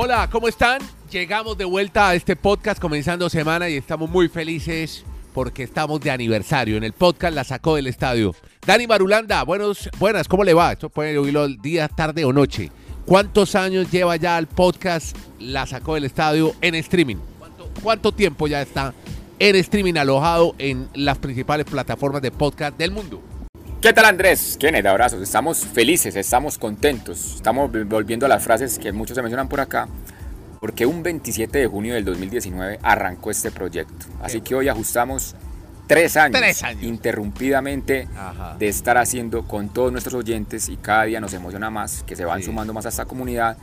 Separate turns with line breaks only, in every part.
Hola, ¿cómo están? Llegamos de vuelta a este podcast comenzando semana y estamos muy felices porque estamos de aniversario. En el podcast la sacó del estadio. Dani Marulanda, buenos, buenas, ¿cómo le va? Esto puede oírlo día, tarde o noche. ¿Cuántos años lleva ya el podcast La sacó del estadio en streaming? ¿Cuánto, cuánto tiempo ya está en streaming alojado en las principales plataformas de podcast del mundo?
¿Qué tal Andrés? Kenneth, abrazos. Estamos felices, estamos contentos. Estamos volviendo a las frases que muchos se mencionan por acá. Porque un 27 de junio del 2019 arrancó este proyecto. Así que hoy ajustamos tres años,
Tres años.
interrumpidamente
Ajá.
de estar haciendo con todos nuestros oyentes y cada día nos emociona más que se van
Sí.
sumando más a esta comunidad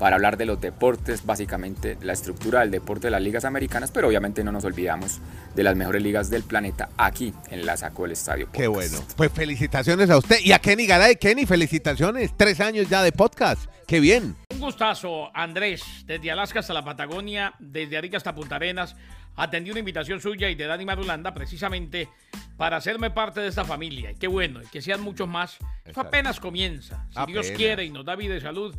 para hablar de los deportes, básicamente la estructura del deporte de las ligas americanas, pero obviamente no nos olvidamos de las mejores ligas del planeta aquí en la Saco del Estadio.
Qué bueno. Pues felicitaciones a usted y a Kenny Garay. Kenny, felicitaciones. Tres años ya de podcast. Qué bien.
Un gustazo, Andrés, desde Alaska hasta la Patagonia, desde Arica hasta Punta Arenas. Atendí una invitación suya y de Dani Marulanda precisamente para hacerme parte de esta familia. Y qué bueno, y que sean muchos más. Eso apenas comienza. Si Dios quiere y nos da vida y salud,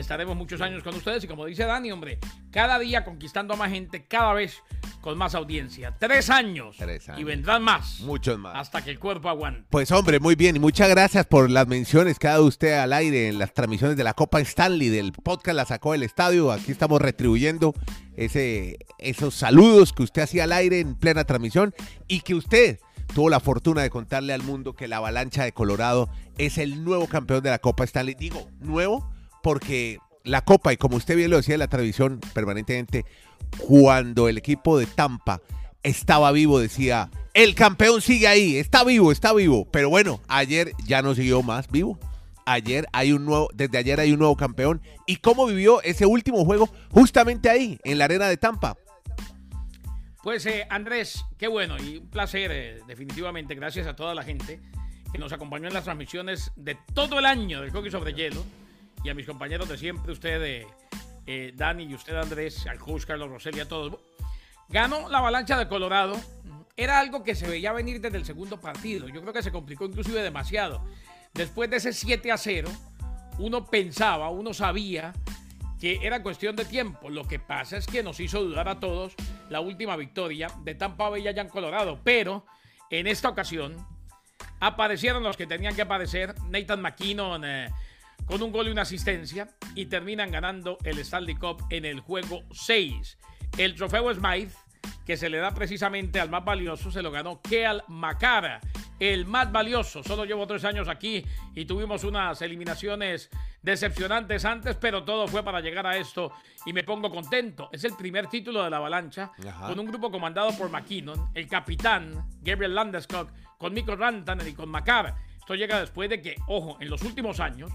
estaremos muchos años con ustedes. Y como dice Dani, hombre, cada día conquistando a más gente, cada vez con más audiencia. Tres años.
Tres años.
Y vendrán más.
Muchos más.
Hasta que el cuerpo aguante.
Pues hombre, muy bien. Y muchas gracias por las menciones que ha dado usted al aire en las transmisiones de la Copa Stanley, del podcast La Sacó del Estadio. Aquí estamos retribuyendo ese, esos saludos que usted hacía al aire en plena transmisión y que usted tuvo la fortuna de contarle al mundo que la avalancha de Colorado es el nuevo campeón de la Copa Stanley. Digo, nuevo porque la Copa, y como usted bien lo decía en la televisión permanentemente, cuando el equipo de Tampa estaba vivo, decía, el campeón sigue ahí, está vivo, está vivo. Pero bueno, ayer ya no siguió más vivo. Ayer hay un nuevo, desde ayer hay un nuevo campeón. ¿Y cómo vivió ese último juego justamente ahí, en la arena de Tampa?
Pues eh, Andrés, qué bueno y un placer, eh, definitivamente, gracias a toda la gente que nos acompañó en las transmisiones de todo el año del hockey sobre hielo y a mis compañeros de siempre, usted, eh, eh, Dani y usted, Andrés, al coach Carlos Rosell y a todos. Ganó la avalancha de Colorado. Era algo que se veía venir desde el segundo partido. Yo creo que se complicó inclusive demasiado. Después de ese 7 a 0, uno pensaba, uno sabía que era cuestión de tiempo. Lo que pasa es que nos hizo dudar a todos la última victoria de Tampa Bay allá en Colorado. Pero en esta ocasión aparecieron los que tenían que aparecer. Nathan McKinnon eh, con un gol y una asistencia. Y terminan ganando el Stanley Cup en el juego 6. El trofeo Smythe, que se le da precisamente al más valioso, se lo ganó Keal Macara. El más valioso. Solo llevo tres años aquí y tuvimos unas eliminaciones decepcionantes antes, pero todo fue para llegar a esto y me pongo contento. Es el primer título de la avalancha
Ajá.
con un grupo comandado por McKinnon, el capitán Gabriel Landeskog, con Mikko Rantanen y con Macar. Esto llega después de que, ojo, en los últimos años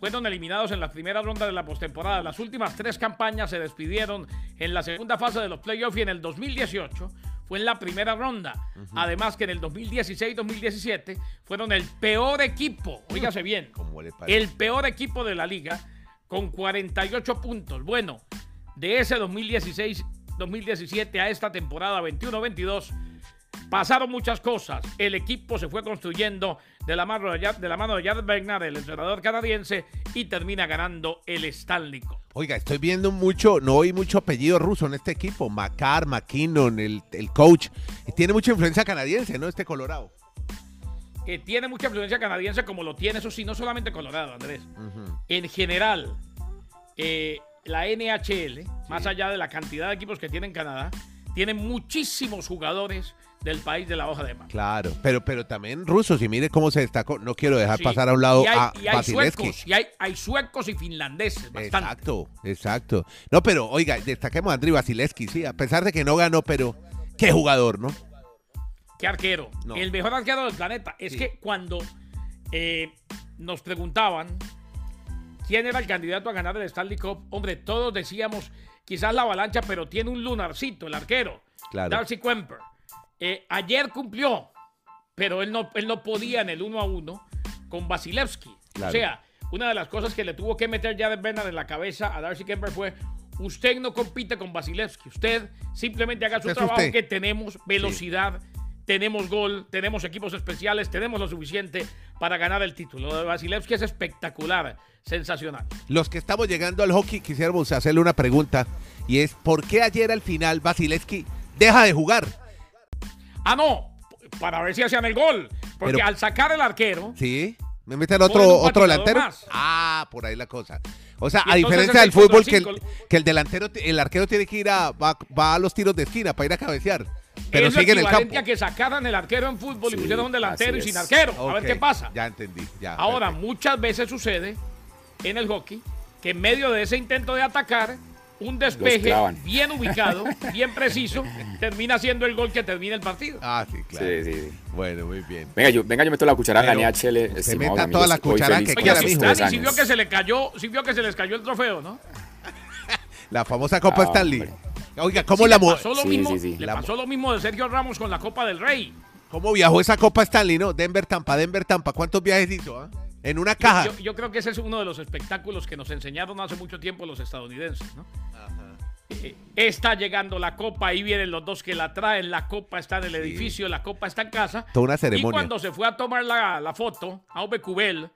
fueron eliminados en la primera ronda de la postemporada. Las últimas tres campañas se despidieron en la segunda fase de los playoffs y en el 2018 fue en la primera ronda. Además que en el 2016-2017 fueron el peor equipo, oígase bien, el peor equipo de la liga con 48 puntos. Bueno, de ese 2016-2017 a esta temporada 21-22 pasaron muchas cosas. El equipo se fue construyendo de la mano de, la mano de Jared Bernard, el entrenador canadiense, y termina ganando el Stanley Cup.
Oiga, estoy viendo mucho, no oí mucho apellido ruso en este equipo. Macar, McKinnon, el, el coach. Y tiene mucha influencia canadiense, ¿no? Este Colorado.
Que tiene mucha influencia canadiense, como lo tiene, eso sí, no solamente Colorado, Andrés. En general, eh, la NHL, más allá de la cantidad de equipos que tiene en Canadá, tiene muchísimos jugadores del país de la hoja de mar.
Claro, pero, pero también rusos. Y mire cómo se destacó. No quiero dejar
Sí.
pasar a un lado
y hay,
a
y hay suecos, y hay, hay suecos y finlandeses, bastante.
Exacto, exacto. No, pero oiga, destaquemos a Andriy Vasilevsky, sí, a pesar de que no ganó, pero qué jugador, ¿no?
¿Qué arquero?
No.
El mejor arquero del planeta. Es
Sí.
que cuando eh, nos preguntaban quién era el candidato a ganar el Stanley Cup, hombre, todos decíamos quizás la avalancha, pero tiene un lunarcito, el arquero.
Claro.
Darcy Kemper. Eh, ayer cumplió, pero él no, él no podía en el 1 a 1 con Vasilevsky.
Claro.
O sea, una de las cosas que le tuvo que meter Jared Bernard en la cabeza a Darcy Kemper fue usted no compite con Vasilevsky, usted simplemente haga su
es
trabajo
usted.
que tenemos velocidad, tenemos gol, tenemos equipos especiales, tenemos lo suficiente para ganar el título. Lo de Vasilevsky es espectacular, sensacional.
Los que estamos llegando al hockey quisiéramos hacerle una pregunta y es ¿por qué ayer al final Vasilevsky deja de jugar?
Ah, no, para ver si hacían el gol. Porque
Pero-
al sacar el arquero,
Sí. ¿Me meten otro, otro delantero?
más.
Ah, por ahí la cosa. O sea,
Y
a diferencia del fútbol, que el, que el delantero, el arquero tiene que ir a, va, va a los tiros de esquina para ir a cabecear. Pero
es lo
sigue en el campo.
a que sacaran el arquero en fútbol y
Sí,
pusieran un delantero y sin arquero. A ver qué pasa.
Ya entendí. Ya,
Ahora,
perfecto.
muchas veces sucede en el hockey que en medio de ese intento de atacar, un despeje bien ubicado, bien preciso, termina siendo el gol que termina el partido.
Ah, sí, claro.
Sí, sí, sí.
Bueno, muy bien.
Venga, yo, venga, yo meto la cuchara en
Pero
NHL.
usted
estimados
meta
amigos.
toda la cuchara que quiera, mijo.
Dani, si vio que se le cayó, si vio que se les cayó el trofeo, ¿no?
La famosa Copa
Ah,
Stanley.
hombre.
Oiga, ¿cómo,
Sí,
la
le pasó lo
Sí,
mismo,
sí, sí.
le
La-
pasó lo mismo de Sergio Ramos con la Copa del Rey.
¿Cómo viajó esa Copa Stanley, no? Denver, Tampa, Denver, Tampa. ¿Cuántos viajes hizo? ah? En una caja.
Yo, yo creo que ese es uno de los espectáculos que nos enseñaron hace mucho tiempo los estadounidenses, ¿no? Eh, Está llegando la copa, ahí vienen los dos que la traen, la copa está en el edificio, la copa está en casa.
Toda una
Y
ceremonia.
cuando se fue a tomar la, la foto, a Cubel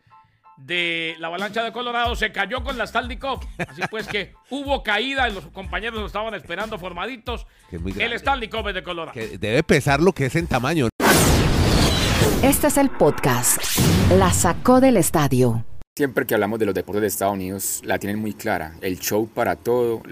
de la avalancha de Colorado, se cayó con la Stanley Cup. Así pues que hubo caída y los compañeros lo estaban esperando formaditos.
Que es muy
El. Stanley Cup es de Colorado.
Que debe pesar lo que es en tamaño.
Este es el podcast. La sacó del estadio.
Siempre que hablamos de los deportes de Estados Unidos, la tienen muy clara. El show para todo,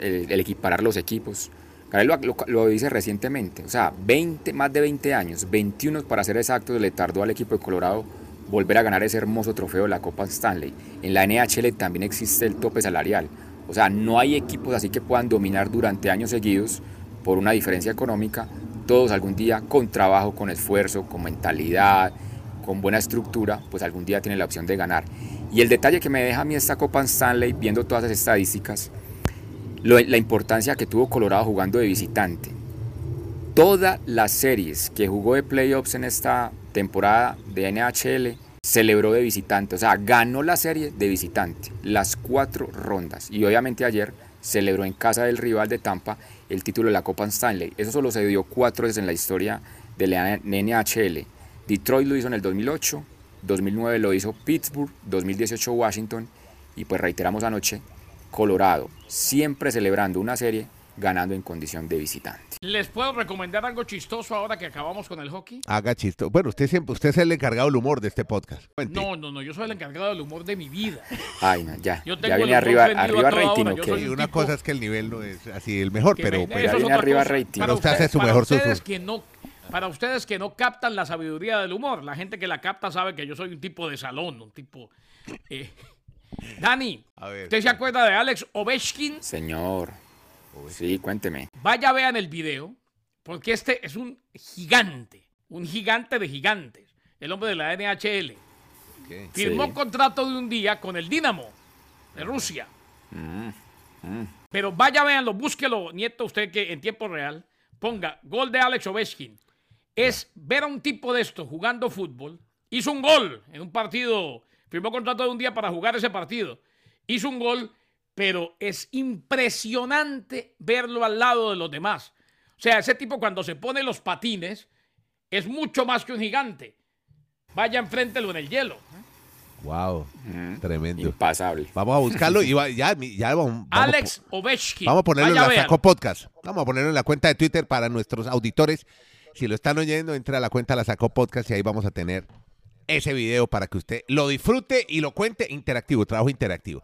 el, equiparar los equipos. Lo, lo- lo dice recientemente. O sea, 20, más de 20 años, 21 para ser exactos, le tardó al equipo de Colorado volver a ganar ese hermoso trofeo de la Copa Stanley. En la NHL también existe el tope salarial. O sea, no hay equipos así que puedan dominar durante años seguidos por una diferencia económica. Todos algún día con trabajo, con esfuerzo, con mentalidad, con buena estructura, pues algún día tiene la opción de ganar. Y el detalle que me deja a mí esta Copa Stanley, viendo todas las estadísticas, lo- la importancia que tuvo Colorado jugando de visitante. Todas las series que jugó de playoffs en esta temporada de NHL celebró de visitante, o sea, ganó la serie de visitante, las cuatro rondas. Y obviamente ayer celebró en casa del rival de Tampa el título de la Copa Stanley. Eso solo se dio cuatro veces en la historia de la NHL. Detroit lo hizo en el 2008, 2009 lo hizo Pittsburgh, 2018 Washington y pues reiteramos anoche, Colorado, siempre celebrando una serie, ganando en condición de visitante.
¿Les puedo recomendar algo chistoso ahora que acabamos con el hockey?
Haga chisto. Bueno, usted siempre, usted es el encargado del humor de este podcast. Cuente.
No, no, no, yo soy el encargado del humor de mi vida.
Ay, no, ya,
Yo
ya viene arriba, arriba rating,
hora,
¿o
yo
qué?
soy
Y
un
una
tipo
cosa es que el nivel no es así el mejor, pero
me-
pues,
ya viene arriba
cosa.
rating.
Pero usted hace su
para
mejor susurro.
que no Para ustedes que no captan la sabiduría del humor, la gente que la capta sabe que yo soy un tipo de salón, un tipo... eh. Dani,
A ver.
¿usted se acuerda de Alex Ovechkin?
Señor, sí, cuénteme.
Vaya, vean el video, porque este es un gigante, un gigante de gigantes, el hombre de la NHL. Firmó
Sí.
contrato de un día con el Dinamo de Rusia.
Mm,
Pero vaya, véanlo, búsquelo, nieto, usted que en tiempo real ponga gol de Alex Ovechkin. Es ver a un tipo de esto jugando fútbol. Hizo un gol en un partido, firmó contrato de un día para jugar ese partido. Hizo un gol, pero es impresionante verlo al lado de los demás. O sea, ese tipo cuando se pone los patines es mucho más que un gigante. Vaya, enfréntelo en el hielo.
Wow, tremendo.
Impasable.
Vamos a buscarlo y va- ya, ya vamos,
Alex Ovechkin.
Vamos a ponerlo
Vaya,
en la Podcast. Vamos a ponerlo en la cuenta de Twitter para nuestros auditores. Si lo están oyendo, entre a la cuenta La Sacó Podcast y ahí vamos a tener ese video para que usted lo disfrute y lo cuente interactivo, trabajo interactivo.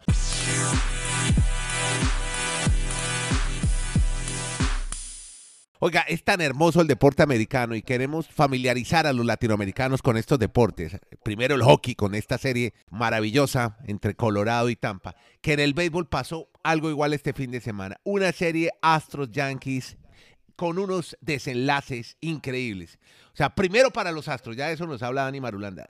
Oiga, es tan hermoso el deporte americano y queremos familiarizar a los latinoamericanos con estos deportes. Primero el hockey con esta serie maravillosa entre Colorado y Tampa, que en el béisbol pasó algo igual este fin de semana. Una serie Astros Yankees con unos desenlaces increíbles. O sea, primero para los Astros, ya eso nos habla Dani Marulanda.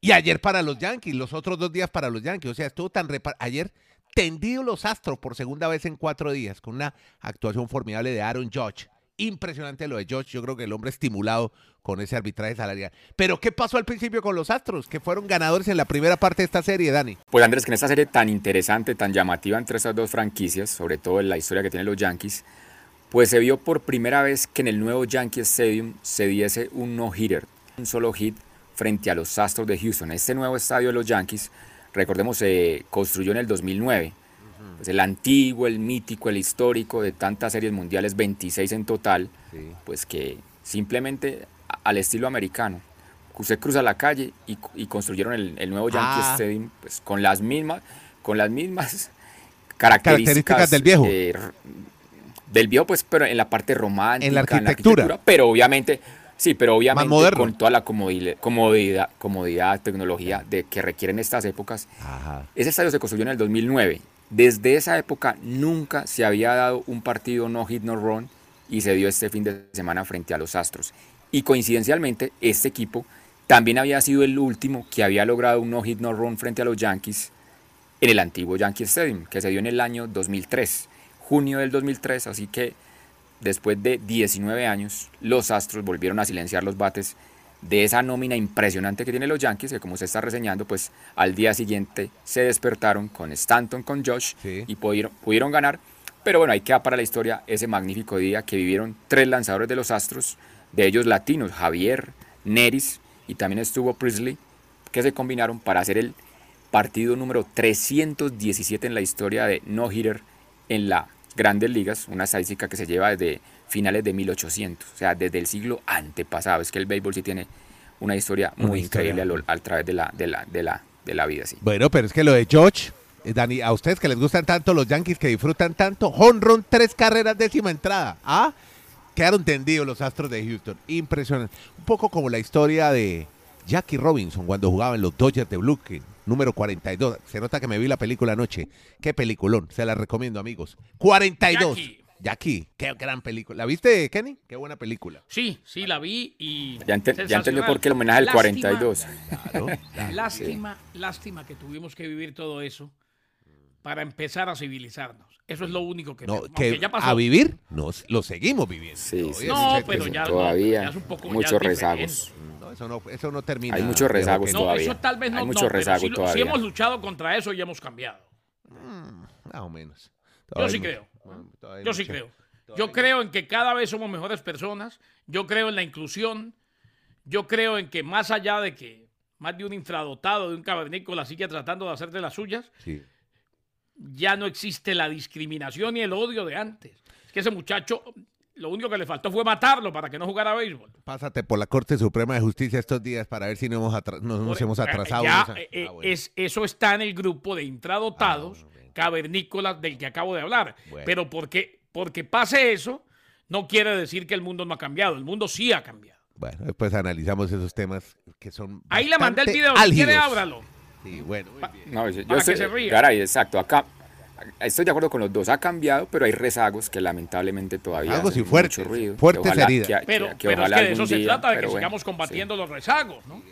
Y ayer para los Yankees, los otros dos días para los Yankees. O sea, estuvo tan repa- ayer tendido los Astros por segunda vez en cuatro días, con una actuación formidable de Aaron Judge. Impresionante lo de Judge, yo creo que el hombre estimulado con ese arbitraje salarial. Pero ¿qué pasó al principio con los Astros? Que fueron ganadores en la primera parte de esta serie, Dani.
Pues Andrés, que en esta serie tan interesante, tan llamativa entre estas dos franquicias, sobre todo en la historia que tienen los Yankees, Pues se vio por primera vez que en el nuevo Yankee Stadium se diese un no-hitter, un solo hit frente a los Astros de Houston. Este nuevo estadio de los Yankees, recordemos, se construyó en el 2009. Pues el antiguo, el mítico, el histórico de tantas series mundiales, 26 en total,
Sí.
pues que simplemente al estilo americano. Usted cruza la calle y, y construyeron el, el nuevo Yankee
Ah.
Stadium pues, con las mismas, con las mismas características,
Características del viejo.
eh, del viejo, pues, pero en la parte romántica,
En la arquitectura.
pero obviamente, sí, pero obviamente con toda la comodidad, comodidad, comodidad, tecnología de que requieren estas épocas.
Ajá.
Ese estadio se construyó en el 2009. Desde esa época nunca se había dado un partido no hit no run y se dio este fin de semana frente a los Astros. Y coincidencialmente, este equipo también había sido el último que había logrado un no hit no run frente a los Yankees en el antiguo Yankee Stadium, que se dio en el año 2003, junio del 2003, así que después de 19 años, los Astros volvieron a silenciar los bates de esa nómina impresionante que tienen los Yankees, que como se está reseñando, pues al día siguiente se despertaron con Stanton, con Josh,
Sí.
y pudieron, pudieron ganar. Pero bueno, ahí queda para la historia ese magnífico día que vivieron tres lanzadores de los Astros, de ellos latinos, Javier, Neris y también estuvo Priestley, que se combinaron para hacer el partido número 317 en la historia de no-hitter en las grandes ligas, una estadística que se lleva desde finales de 1800, o sea, desde el siglo antepasado. Es que el béisbol sí tiene una historia
Una
muy
historia.
increíble a, lo- a través de la, de, la, de, la, de la vida. Sí.
Bueno, pero es que lo de George, eh, Dani, a ustedes que les gustan tanto los Yankees, que disfrutan tanto, honron tres carreras décima entrada. ¿Ah? Quedaron tendidos los Astros de Houston. Impresionante. Un poco como la historia de Jackie Robinson cuando jugaba en los Dodgers de Brooklyn, número 42. Se nota que me vi la película anoche. Qué peliculón. Se la recomiendo, amigos. 42.
Jackie.
Jackie, qué gran película. ¿La viste, Kenny? Qué buena película.
Sí, sí, la vi y.
Ya, ente- ya entendió por qué el homenaje al
Lástima-
42.
Claro.
Lástima, lástima que tuvimos que vivir todo eso para empezar a civilizarnos. Eso es lo único que
No, que
ya pasó.
a vivir, nos lo seguimos viviendo.
Sí, sí,
No,
sí,
pero ya no,
todavía
ya es un poco- ya
muchos rezagos.
No, eso no, eso no termina.
Hay muchos rezagos.
No,
todavía.
eso tal vez no.
Hay
no,
mucho
pero
rezago
sí, lo- sí
todavía.
hemos luchado contra eso y hemos cambiado.
Más o menos.
Yo sí creo. Yo sí creo.
todavía
Yo creo en que cada vez somos mejores personas. Yo creo en la inclusión. Yo creo en que más allá de que más de un infradotado, de un cavernícola sigue tratando de hacer de las suyas,
Sí.
ya no existe la discriminación y el odio de antes. Es que ese muchacho, lo único que le faltó fue matarlo para que no jugara béisbol.
Pásate por la Corte Suprema de Justicia estos días para ver si no hemos atra- no nos
Por-
hemos atrasado.
Ya,
en esa-
eh, eh,
Ah, bueno.
es, eso está en el grupo de intradotados,
Ah, bueno,
cavernícolas del que acabo de hablar.
Bueno.
Pero porque, porque pase eso, no quiere decir que el mundo no ha cambiado. El mundo sí ha cambiado.
Bueno, después analizamos esos temas que son.
Ahí le mandé el video. Si quiere, ábralo.
Sí, bueno, muy bien.
No, yo, yo
Para que
estoy,
se ría.
Garay, exacto. Acá estoy de acuerdo con los dos. Ha cambiado, pero hay rezagos que lamentablemente todavía
Rezagos y fuertes,
mucho ruido.
fuertes
Que ojalá-
heridas.
que- que-
Pero,
que
pero es que de eso se
día,
trata, de que
bueno,
sigamos combatiendo los rezagos, ¿no?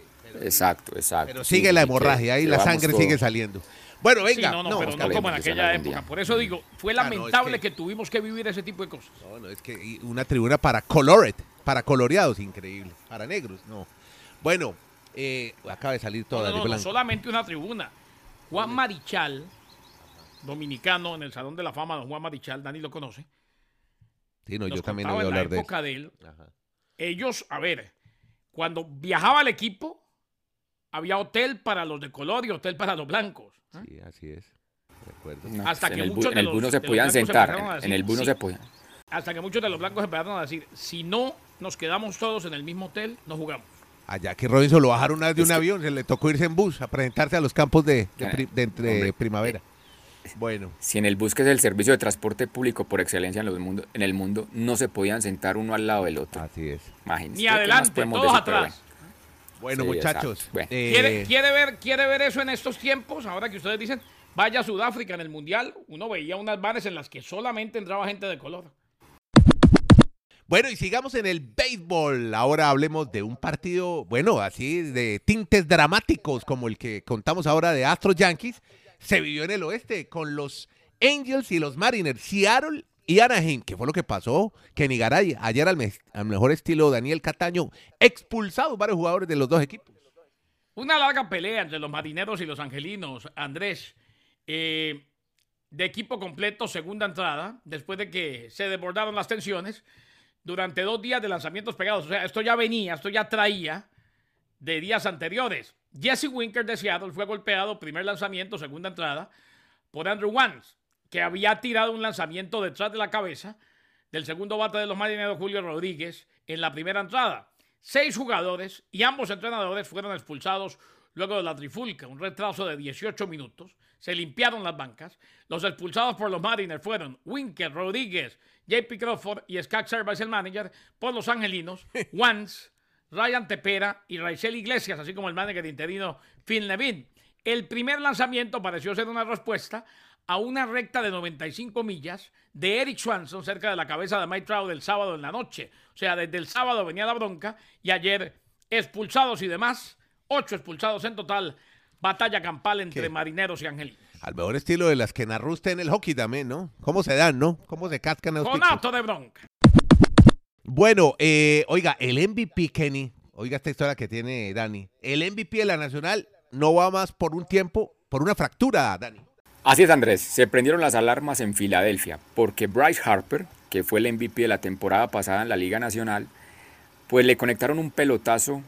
Exacto, exacto.
Pero
sí,
sigue la
y
hemorragia, ahí
que
la sangre
todo-
sigue saliendo. Bueno, venga.
sí, no, no, pero no como en aquella época.
día.
Por eso digo, fue
Ah, no, es
lamentable
que-
que... tuvimos que vivir ese tipo de cosas.
No, no, es que y una tribuna para colored, para coloreados, increíble. Para negros, no. Bueno, eh, acaba de salir toda
no,
de
no, no,
blanco.
solamente una tribuna. Juan Marichal, dominicano en el Salón de la Fama, don Juan Marichal, Dani lo conoce.
Sí, no,
nos
yo también voy a
en la
hablar de
época de él.
Ajá.
Ellos, a ver, cuando viajaba el equipo, había hotel para los de color y hotel para los blancos. ¿eh?
Sí, así es. De acuerdo.
No,
Hasta
en
que
bu-
muchos de los-
bus no
de
se
los
podían
blancos
sentar. En, el bus no
sí.
se podían.
Hasta que muchos de los blancos empezaron a decir, si no nos quedamos todos en el mismo hotel, no jugamos.
A Jackie Robinson lo bajaron una vez de
Es
un
que-
avión, se le tocó irse en bus a presentarse a los campos de, de pri- de entre
hombre.
primavera. Bueno,
Si en el bus, que es el servicio de transporte público por excelencia en, los mundo, en el mundo, no se podían sentar uno al lado del otro.
así es.
Imagínense.
Ni
¿qué más
adelante, todos
decir?
Atrás.
Bueno,
Sí,
muchachos.
Bueno.
eh,
¿Quiere, quiere ver, ¿Quiere ver eso en estos tiempos? Ahora que ustedes dicen, vaya a Sudáfrica en el Mundial, uno veía unas bares en las que solamente entraba gente de color.
Bueno, y sigamos en el béisbol. Ahora hablemos de un partido, bueno, así de tintes dramáticos como el que contamos ahora de Astros Yankees. Se vivió en el oeste con los Angels y los Mariners, Seattle y Anaheim. ¿Qué fue lo que pasó? Kenny Garay, ayer al mejor estilo Daniel Cataño, expulsado varios jugadores de los dos equipos.
Una larga pelea entre los marineros y los angelinos, Andrés. Eh, de equipo completo, segunda entrada, después de que se desbordaron las tensiones durante dos días de lanzamientos pegados. O sea, esto ya venía, esto ya traía de días anteriores. Jesse Winker de Seattle fue golpeado, primer lanzamiento, segunda entrada, por Andrew Wans, que había tirado un lanzamiento detrás de la cabeza del segundo bate de los marineros, Julio Rodríguez, en la primera entrada. Seis jugadores y ambos entrenadores fueron expulsados luego de la trifulca, un retraso de 18 minutos. Se limpiaron las bancas. Los expulsados por los Mariners fueron Winker, Rodríguez, JP Crawford y Scott Service, el manager, por los angelinos, Wans, Ryan Tepera y Raizel Iglesias, así como el manager interino Phil Levin. El primer lanzamiento pareció ser una respuesta a una recta de 95 millas de Eric Swanson cerca de la cabeza de Mike Trout el sábado en la noche. O sea, desde el sábado venía la bronca y ayer expulsados y demás, ocho expulsados en total, batalla campal entre marineros y angelinos.
Al mejor estilo de las que narró usted en el hockey también, ¿no? ¿Cómo se dan, no? ¿Cómo se cascan los
Con acto de bronca.
Bueno, eh, oiga, el MVP, Kenny, oiga esta historia que tiene Dani. El MVP de la Nacional no va más por un tiempo, por una fractura, Dani.
Así es, Andrés. Se prendieron las alarmas en Filadelfia porque Bryce Harper, que fue el MVP de la temporada pasada en la Liga Nacional, pues le conectaron un pelotazo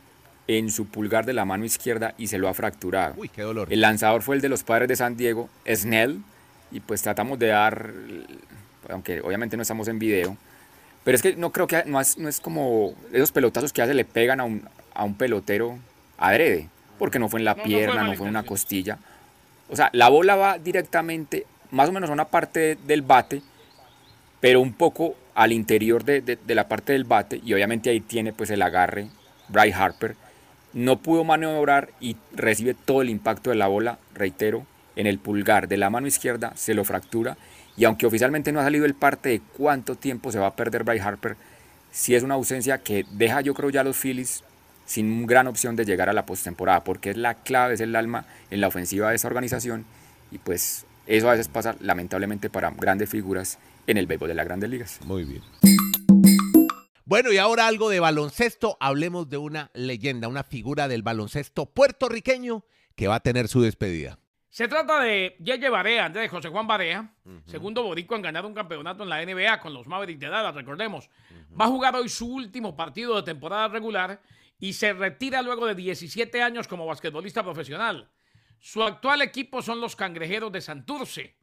en su pulgar de la mano izquierda y se lo ha fracturado.
Uy, qué dolor.
El lanzador fue el de los padres de San Diego, Snell, y pues tratamos de dar, aunque obviamente no estamos en video, pero es que no creo que no es, no es como esos pelotazos que hace le pegan a un, a un pelotero adrede, porque no fue en la
No, no fue
pierna, no fue en una costilla. O sea, la bola va directamente, más o menos a una parte del bate, pero un poco al interior de, de- de la parte del bate, y obviamente ahí tiene pues el agarre Bryce Harper. No pudo maniobrar y recibe todo el impacto de la bola, reitero, en el pulgar de la mano izquierda, se lo fractura. Y aunque oficialmente no ha salido el parte de cuánto tiempo se va a perder Bryce Harper, sí es una ausencia que deja yo creo ya a los Phillies sin gran opción de llegar a la postemporada, porque es la clave, es el alma en la ofensiva de esa organización. Y pues eso a veces pasa lamentablemente para grandes figuras en el béisbol de las grandes ligas.
Muy bien. Bueno, y ahora algo de baloncesto. Hablemos de una leyenda, una figura del baloncesto puertorriqueño que va a tener su despedida.
Se trata de Yeye Barea, Andrés José Juan Barea, segundo boricua en ganar un campeonato en la NBA con los Mavericks de Dallas, recordemos. Va a jugar hoy su último partido de temporada regular y se retira luego de 17 años como basquetbolista profesional. Su actual equipo son los Cangrejeros de Santurce.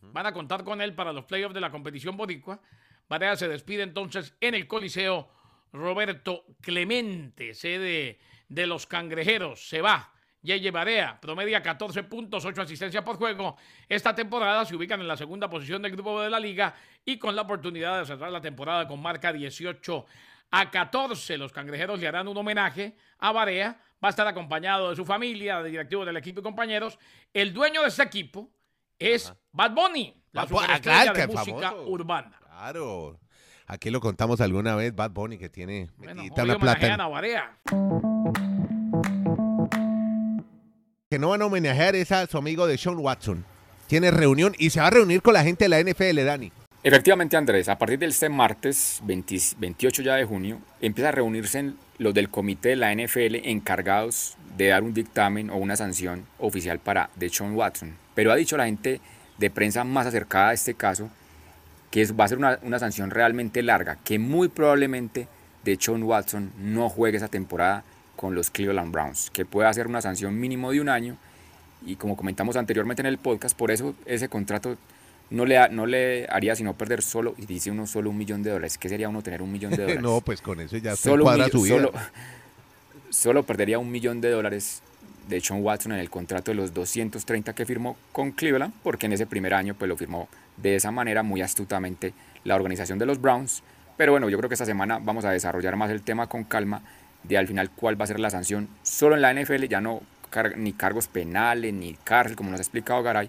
Van a contar con él para los playoffs de la competición boricua. Barea se despide entonces en el Coliseo Roberto Clemente, sede de los Cangrejeros. Se va. Yeye Barea promedia 14 puntos, 8 asistencias por juego. Esta temporada se ubican en la segunda posición del grupo de la liga y con la oportunidad de cerrar la temporada con marca 18 a 14. Los cangrejeros le harán un homenaje a Barea. Va a estar acompañado de su familia, de directivos del equipo y compañeros. El dueño de ese equipo es Bad Bunny, la
ah,
superestrella de música
famoso.
urbana.
Claro. Aquí lo contamos alguna vez, Bad Bunny, que tiene
Bueno,
metidita una plata. en-. Que no van a homenajear es a su amigo de Sean Watson. Tiene reunión y se va a reunir con la gente de la NFL, Dani.
Efectivamente, Andrés, a partir del este martes 20 28 ya de junio, empieza a reunirse en- los del comité de la NFL encargados de dar un dictamen o una sanción oficial para Deshaun Watson. Pero ha dicho la gente de prensa más acercada a este caso que va a ser una, una sanción realmente larga, que muy probablemente Deshaun Watson no juegue esa temporada con los Cleveland Browns, que puede hacer una sanción mínimo de un año y como comentamos anteriormente en el podcast, por eso ese contrato no le, ha- no le haría sino perder solo, y dice uno solo un millón de dólares. ¿Qué sería uno tener un millón de dólares?
no, pues con eso ya se
solo,
cuadra su vida.
solo, solo perdería un millón de dólares de Sean Watson en el contrato de los 230 que firmó con Cleveland, porque en ese primer año pues lo firmó de esa manera muy astutamente la organización de los Browns. Pero bueno, yo creo que esta semana vamos a desarrollar más el tema con calma de al final cuál va a ser la sanción solo en la NFL, ya no car- ni cargos penales ni cárcel como nos ha explicado Garay,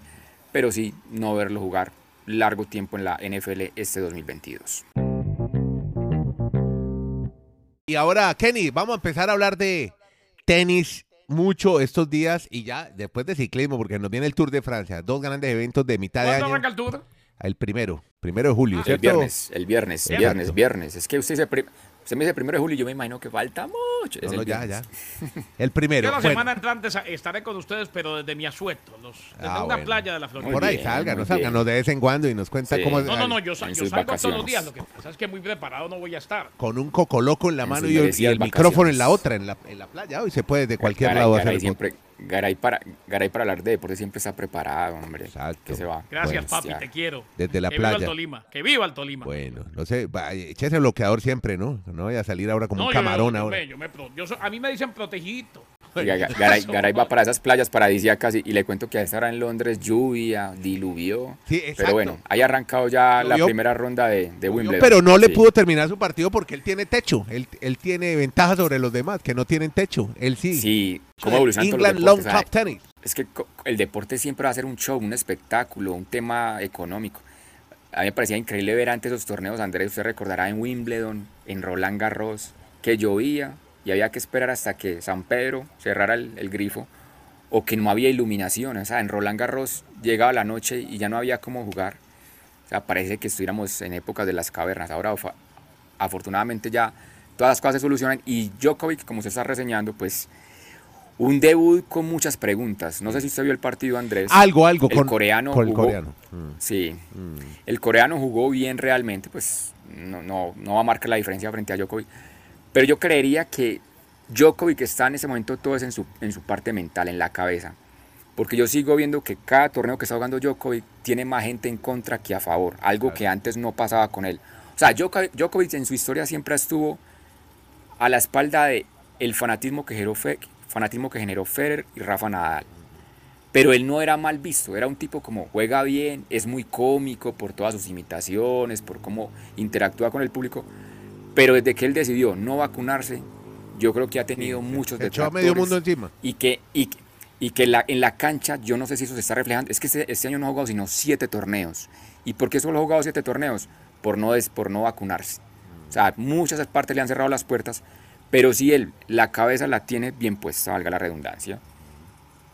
pero sí no verlo jugar largo tiempo en la NFL este 2022.
Y ahora, Kenny, vamos a empezar a hablar de tenis mucho estos días y ya después de ciclismo, porque nos viene el Tour de Francia, dos grandes eventos de mitad de
¿Cuándo
año.
arranca el tour?
El primero, primero de julio,
Ah,
El viernes, el viernes,
Exacto.
viernes, viernes. Es que usted se... Usted me dice primero de julio y yo me imagino que falta mucho.
No,
Es
no,
el
ya, ya. El primero.
Yo la
bueno,
semana entrante estaré con ustedes, pero desde mi asueto, los, desde
Ah,
una
bueno.
playa de la Florida.
por ahí salga, no salga,
bien.
de vez en cuando y nos cuenta
Sí.
cómo.
No, no, no, yo,
En
yo salgo todos los
vacaciones.
días. Lo que pasa es que muy preparado no voy a estar.
Con un cocoloco en la
En
mano
sus
y, el- y el micrófono en la
vacaciones.
otra, en la, en la playa. Hoy se puede de cualquier
Garay-
lado hacer
Garay
el
siempre, Garay para, Garay para hablar de deporte siempre está preparado, hombre.
Exacto.
Que se va.
Gracias,
Bueno,
papi,
ya.
te quiero.
Desde la
que viva el
playa.
Tolima. Que viva el Tolima.
Bueno, no sé, va, échese bloqueador siempre, ¿no? No vaya a salir ahora como
No,
un
yo-
camarón
yo,
ahora.
me- yo me pro- yo so- a mí me dicen protegidito.
Garay, Garay va para esas playas paradisíacas y, y le cuento que a esta hora en Londres lluvia, diluvió.
Sí.
Pero bueno, ahí ha arrancado ya la primera ronda de, de Wimbledon.
Pero no le
Sí.
pudo terminar su partido porque él tiene techo. Él, él tiene ventaja sobre los demás que no tienen techo. Él sí.
Sí, los
England Long. Cup Tennis.
Es que el deporte siempre va a ser un show, un espectáculo, un tema económico. A mí me parecía increíble ver antes esos torneos, Andrés, usted recordará en Wimbledon, en Roland Garros, que llovía y había que esperar hasta que San Pedro cerrara el, el grifo o que no había iluminación. O sea, en Roland Garros llegaba la noche y ya no había cómo jugar. O sea, parece que estuviéramos en épocas de las cavernas. Ahora, afortunadamente ya todas las cosas se solucionan y Djokovic, como usted está reseñando, pues un debut con muchas preguntas. No sé si usted vio el partido, Andrés.
Algo, algo
El
con,
coreano
con el
jugó-
coreano. Mm,
Sí,
mm.
el coreano jugó bien realmente, pues no, no, no va a marcar la diferencia frente a Djokovic. Pero yo creería que Djokovic está en ese momento todo es en su, en su parte mental, en la cabeza. Porque yo sigo viendo que cada torneo que está jugando Djokovic tiene más gente en contra que a favor, algo que antes no pasaba con él. O sea, Djokovic, Djokovic en su historia siempre estuvo a la espalda de el fanatismo que generó, Fe- fanatismo que generó Federer y Rafa Nadal. Pero él no era mal visto, era un tipo como juega bien, es muy cómico por todas sus imitaciones, por cómo interactúa con el público. Pero desde que él decidió no vacunarse, yo creo que ha tenido muchos detractores.
medio mundo encima.
Y que, y, que- y que la, en la cancha, yo no sé si eso se está reflejando. Es que este, este año no ha jugado sino siete torneos. ¿Y por qué solo ha jugado siete torneos? Por no, des- por no vacunarse. O sea, muchas partes le han cerrado las puertas, pero si él la cabeza la tiene bien puesta, valga la redundancia.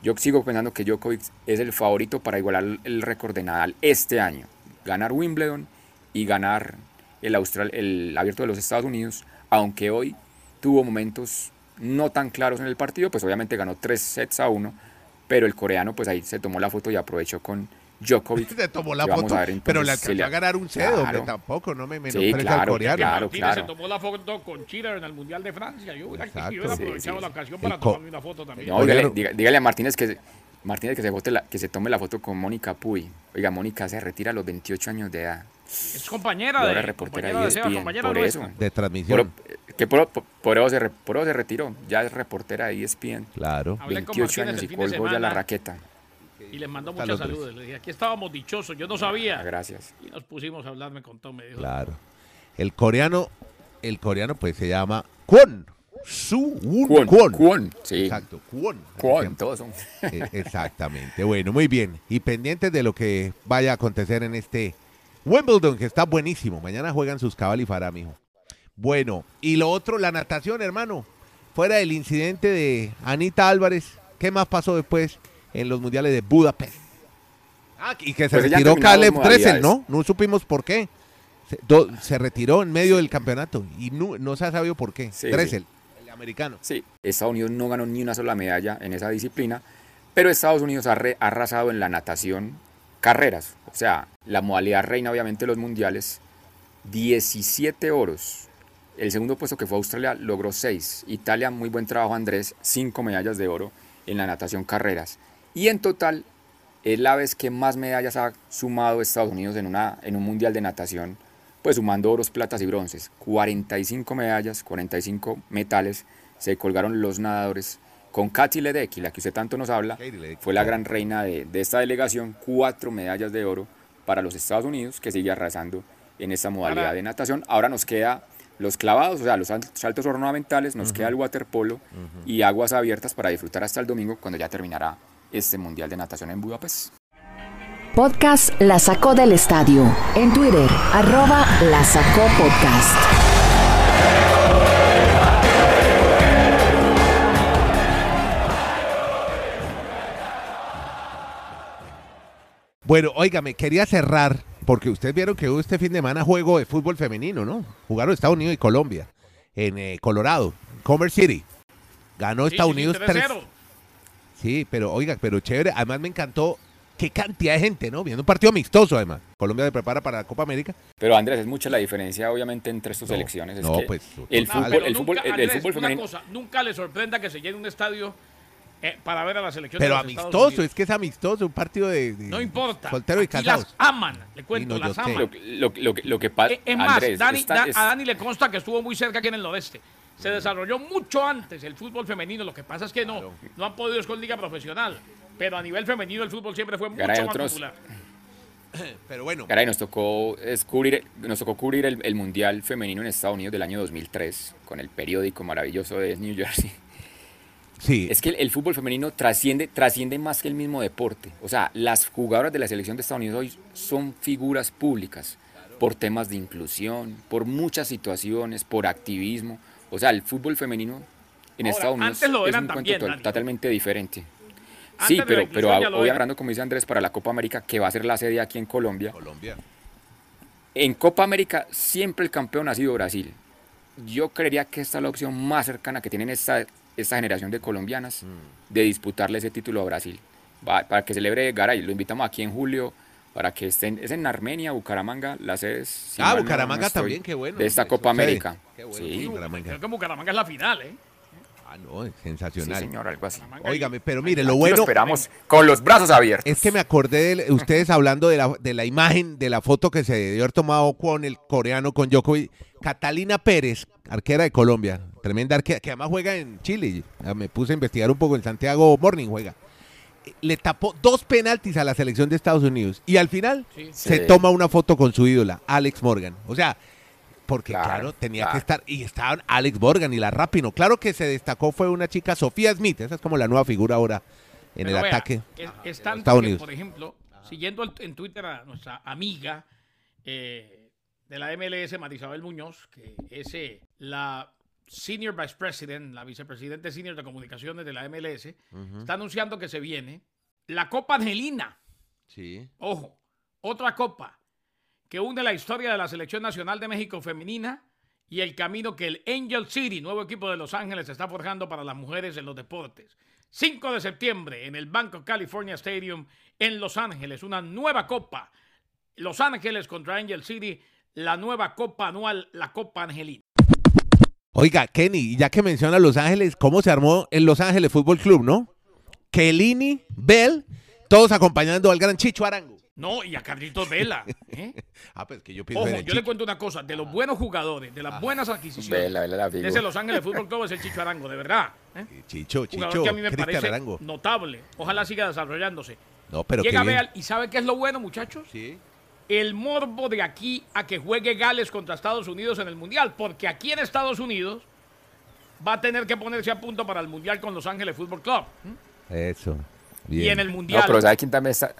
Yo sigo pensando que Djokovic es el favorito para igualar el récord de Nadal este año. Ganar Wimbledon y ganar el, Austral, el abierto de los Estados Unidos, aunque hoy tuvo momentos no tan claros en el partido, pues obviamente ganó tres sets a uno, pero el coreano pues ahí se tomó la foto y aprovechó con Djokovic.
Se tomó la foto,
a ver
pero le
entonces
alcanzó a ganar un
Claro.
hombre, tampoco, no me
Sí,
menosprecia al
claro,
coreano.
claro.
Martínez se tomó la foto con Chile en el Mundial de Francia. Yo hubiera,
Sí,
aprovechado
sí,
la
sí.
ocasión para tomarme una foto también.
No, dígale, a Martínez que, Martínez que se, la- que se tome la foto con Mónica Puy. Oiga, Mónica se retira a los 28 años de edad.
Es compañera de,
reportera
compañera de
de
Seba,
ESPN,
compañera
por
nuestra.
eso.
De
Por,
transmisión.
que por, por- por eso se, re- por eso se retiró. Ya es reportera de E ESPN.
Claro.
Hablé con
28
Martínez
años
el
y colgó ya la raqueta.
Y les mandó
tres.
saludos. Le dije, aquí estábamos dichosos. Yo no sabía.
gracias.
Y nos pusimos a hablar, me contó, me dijo.
Claro. El coreano, el coreano pues se llama Kwon. Su Un
Kwon,
Kwon.
Kwon, sí.
Exacto, Kwon.
Kwon, todos son.
Eh, Exactamente. Bueno, muy bien. Y pendientes de lo que vaya a acontecer en este Wimbledon, que está buenísimo. Mañana juegan sus cabal y fará, mijo. Bueno, y lo otro, la natación, hermano. Fuera del incidente de Anita Álvarez, ¿qué más pasó después en los mundiales de Budapest? Ah, y que se
Pues
retiró Caleb Dressel. ¿no? No supimos por qué. Se, do- se retiró en medio del campeonato y no, no se ha sabido por qué.
Sí,
Dressel, el americano.
Sí, Estados Unidos no ganó ni una sola medalla en esa disciplina, pero Estados Unidos ha, re- ha arrasado en la natación carreras. O sea, la modalidad reina, obviamente, los mundiales, 17 oros. El segundo puesto que fue Australia logró 6. Italia, muy buen trabajo, Andrés, 5 medallas de oro en la natación carreras. Y en total, es la vez que más medallas ha sumado Estados Unidos en, una, en un mundial de natación, pues sumando oros, platas y bronces. 45 medallas, 45 metales se colgaron los nadadores. Con Katy Ledecky, la que usted tanto nos habla, fue la gran reina de, de esta delegación, cuatro medallas de oro para los Estados Unidos, que sigue arrasando en esta modalidad
Ahora-
de natación. Ahora nos queda los clavados, o sea, los sal- saltos ornamentales, nos queda el waterpolo y aguas abiertas para disfrutar hasta el domingo, cuando ya terminará este Mundial de Natación en Budapest.
Podcast La Sacó del Estadio. En Twitter, arroba La Sacó Podcast.
Bueno, óigame, quería cerrar, porque ustedes vieron que hubo este fin de semana juego de fútbol femenino, ¿no? Jugaron Estados Unidos y Colombia. en eh, Colorado, Commerce City. Ganó
Sí,
Estados
sí,
Unidos 3.
3-0.
Sí, pero oiga, pero chévere. Además me encantó qué cantidad de gente, ¿no? Viendo un partido amistoso, además. Colombia se prepara para la Copa América.
Pero Andrés, es mucha la diferencia obviamente entre estas
No,
selecciones. Es
no,
que
pues,
el.
No,
fútbol, el fútbol,
nunca,
el, el
Andrés,
fútbol
una
femenino.
cosa, nunca le sorprenda que se llene un estadio eh, para ver a la selección
Pero
de los
amistoso, es que es amistoso, un partido de, de-
No importa.
soltero y casados.
las aman, le cuento,
Sí, no, yo
las aman.
Lo, lo, lo, que- lo que pasa,
Eh, Es más,
Andrés,
Dani-
está-
Da-
es-
a Dani le consta que estuvo muy cerca aquí en el nordeste. Se desarrolló mucho antes el fútbol femenino. Lo que pasa es que no, no han podido con liga profesional. Pero a nivel femenino el fútbol siempre fue mucho más
otros-
popular.
Pero bueno,
Caray, nos tocó, cubrir, nos tocó cubrir el, el Mundial Femenino en Estados Unidos del año 2003 con el periódico maravilloso de New Jersey.
Sí.
Es que el, el fútbol femenino trasciende, trasciende más que el mismo deporte. O sea, las jugadoras de la selección de Estados Unidos hoy son figuras públicas por temas de inclusión, por muchas situaciones, por activismo. O sea, el fútbol femenino en
Ahora,
Estados Unidos
antes lo
es un cuento
también, Dani.
totalmente diferente.
Antes
Sí, pero, pero hoy
era.
hablando, como dice Andrés, para la Copa América, que va a ser la sede aquí en Colombia.
Colombia.
En Copa América siempre el campeón ha sido Brasil. Yo creería que esta es la opción más cercana que tienen esta, esta generación de colombianas
Mm.
de disputarle ese título a Brasil. Va- para que celebre Garay, lo invitamos aquí en julio para que estén, es en Armenia, Bucaramanga, las sedes. si
Ah,
mal no-
Bucaramanga
no estoy,
también, qué bueno.
De esta Copa. América.
Qué bueno,
Sí,
Bucaramanga.
Creo que Bucaramanga es la final, ¿eh?
Ah, no, es
sí,
sensacional.
señor, algo así.
Óigame, pero mire, lo
Aquí
bueno
esperamos con los brazos abiertos.
es que me acordé de ustedes hablando de la, de la imagen, de la foto que se debió haber tomado con el coreano, con Djokovic. Catalina Pérez, arquera de Colombia, tremenda arquera, que además juega en Chile. Ya Me puse a investigar un poco, en Santiago Morning juega. Le tapó dos penaltis a la selección de Estados Unidos y al final
Sí.
se
Sí.
toma una foto con su ídola, Alex Morgan. O sea, porque claro,
Claro,
tenía
claro.
que estar, y estaban Alex Morgan y la Rapino. Claro que se destacó fue una chica, Sofía Smith, esa es como la nueva figura ahora en
Pero
el
vea,
ataque.
Es, es tanto
Estados
que,
Unidos.
por ejemplo, siguiendo el- en Twitter a nuestra amiga eh, de la MLS, Marisabel Muñoz, que es eh, la Senior Vice President, la vicepresidente senior de comunicaciones de la MLS, está anunciando que se viene la Copa Angelina.
Sí.
Ojo, otra copa que une la historia de la Selección Nacional de México femenina y el camino que el Angel City, nuevo equipo de Los Ángeles, está forjando para las mujeres en los deportes. 5 de septiembre en el Bank of California Stadium en Los Ángeles, una nueva copa. Los Ángeles contra Angel City, la nueva copa anual, la Copa Angelina.
Oiga, Kenny, ya que menciona Los Ángeles, ¿cómo se armó el Los Ángeles Fútbol Club, no? Kelini, Bell, todos acompañando al gran Chicho Arango.
No, y a Carlitos Vela. ¿eh?
Ah, pues que yo pienso
Ojo,
en
yo le cuento una cosa, de los buenos jugadores, de las buenas adquisiciones.
Vela, vela la
de ese
figura.
Los Ángeles Fútbol Club es el Chicho Arango, de verdad. ¿eh?
Chicho,
jugador
Chicho,
que a mí me
Cristian
parece
Arango.
notable. Ojalá siga desarrollándose.
No, pero
Llega. Bale y ¿sabe qué es lo bueno, muchachos?
Sí.
El morbo de aquí a que juegue Gales contra Estados Unidos en el Mundial. Porque aquí en Estados Unidos va a tener que ponerse a punto para el Mundial con Los Ángeles Fútbol Club.
Eso.
Y
Bien.
en el
No,
Mundial.
pero ¿sabe quién también está?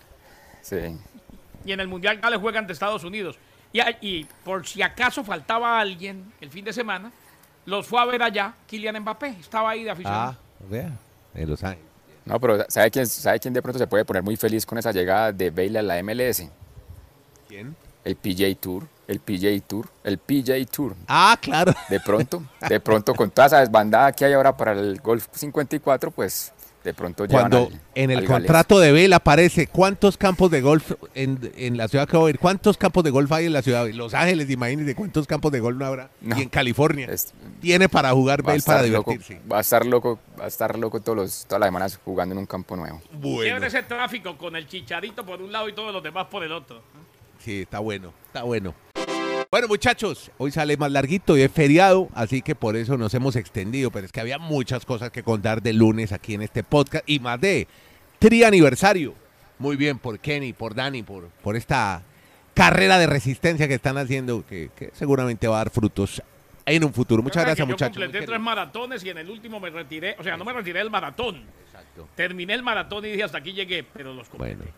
Sí.
y en el Mundial Gales juega ante Estados Unidos. Y por si acaso faltaba alguien el fin de semana, los fue a ver allá Kylian Mbappé. Estaba ahí de aficionado.
Ah, vea, en Los Ángeles.
No, pero ¿sabe quién, ¿sabe quién de pronto se puede poner muy feliz con esa llegada de Bale a la MLS?
¿Quién?
El PJ Tour, el PJ Tour, el PJ Tour.
Ah, claro.
De pronto, de pronto con toda esa desbandada que hay ahora para el Golf 54, pues de pronto
Cuando
al-
en el
al Gales.
contrato de Bell aparece cuántos campos de golf en, en la ciudad que voy a ir, cuántos campos de golf hay en la ciudad. Los Ángeles, imagínense cuántos campos de golf no habrá.
No.
Y en California.
Es-
Tiene para jugar Bell para
loco,
divertirse.
va a estar loco, va a estar loco todos los, todas las semanas jugando en un campo nuevo.
Bueno.
Ese tráfico con el chicharito por un lado y todos los demás por el otro.
Sí, está bueno, está bueno. Bueno, muchachos, hoy sale más larguito y es feriado, así que por eso nos hemos extendido, pero es que había muchas cosas que contar de lunes aquí en este podcast y más de tri aniversario. Muy bien, por Kenny, por Dani, por, por esta carrera de resistencia que están haciendo, que, que seguramente va a dar frutos en un futuro. Muchas gracias, muchachos.
Yo completé tres maratones y en el último me retiré. O sea, no me retiré del maratón.
Exacto.
Terminé el maratón y dije hasta aquí llegué, pero los completé.
Bueno.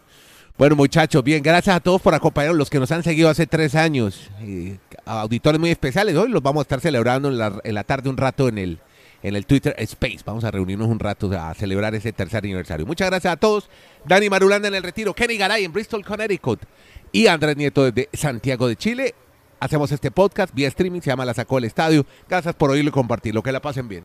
Bueno, muchachos, bien, gracias a todos por acompañarnos, los que nos han seguido hace tres años. y auditores muy especiales, hoy los vamos a estar celebrando en la, en la tarde un rato en el, en el Twitter Space. Vamos a reunirnos un rato a celebrar ese tercer aniversario. Muchas gracias a todos. Dani Marulanda en el retiro, Kenny Garay en Bristol, Connecticut y Andrés Nieto desde Santiago de Chile. hacemos este podcast vía streaming, se llama La Sacó del Estadio. Gracias por oírlo y compartirlo. Que la pasen bien.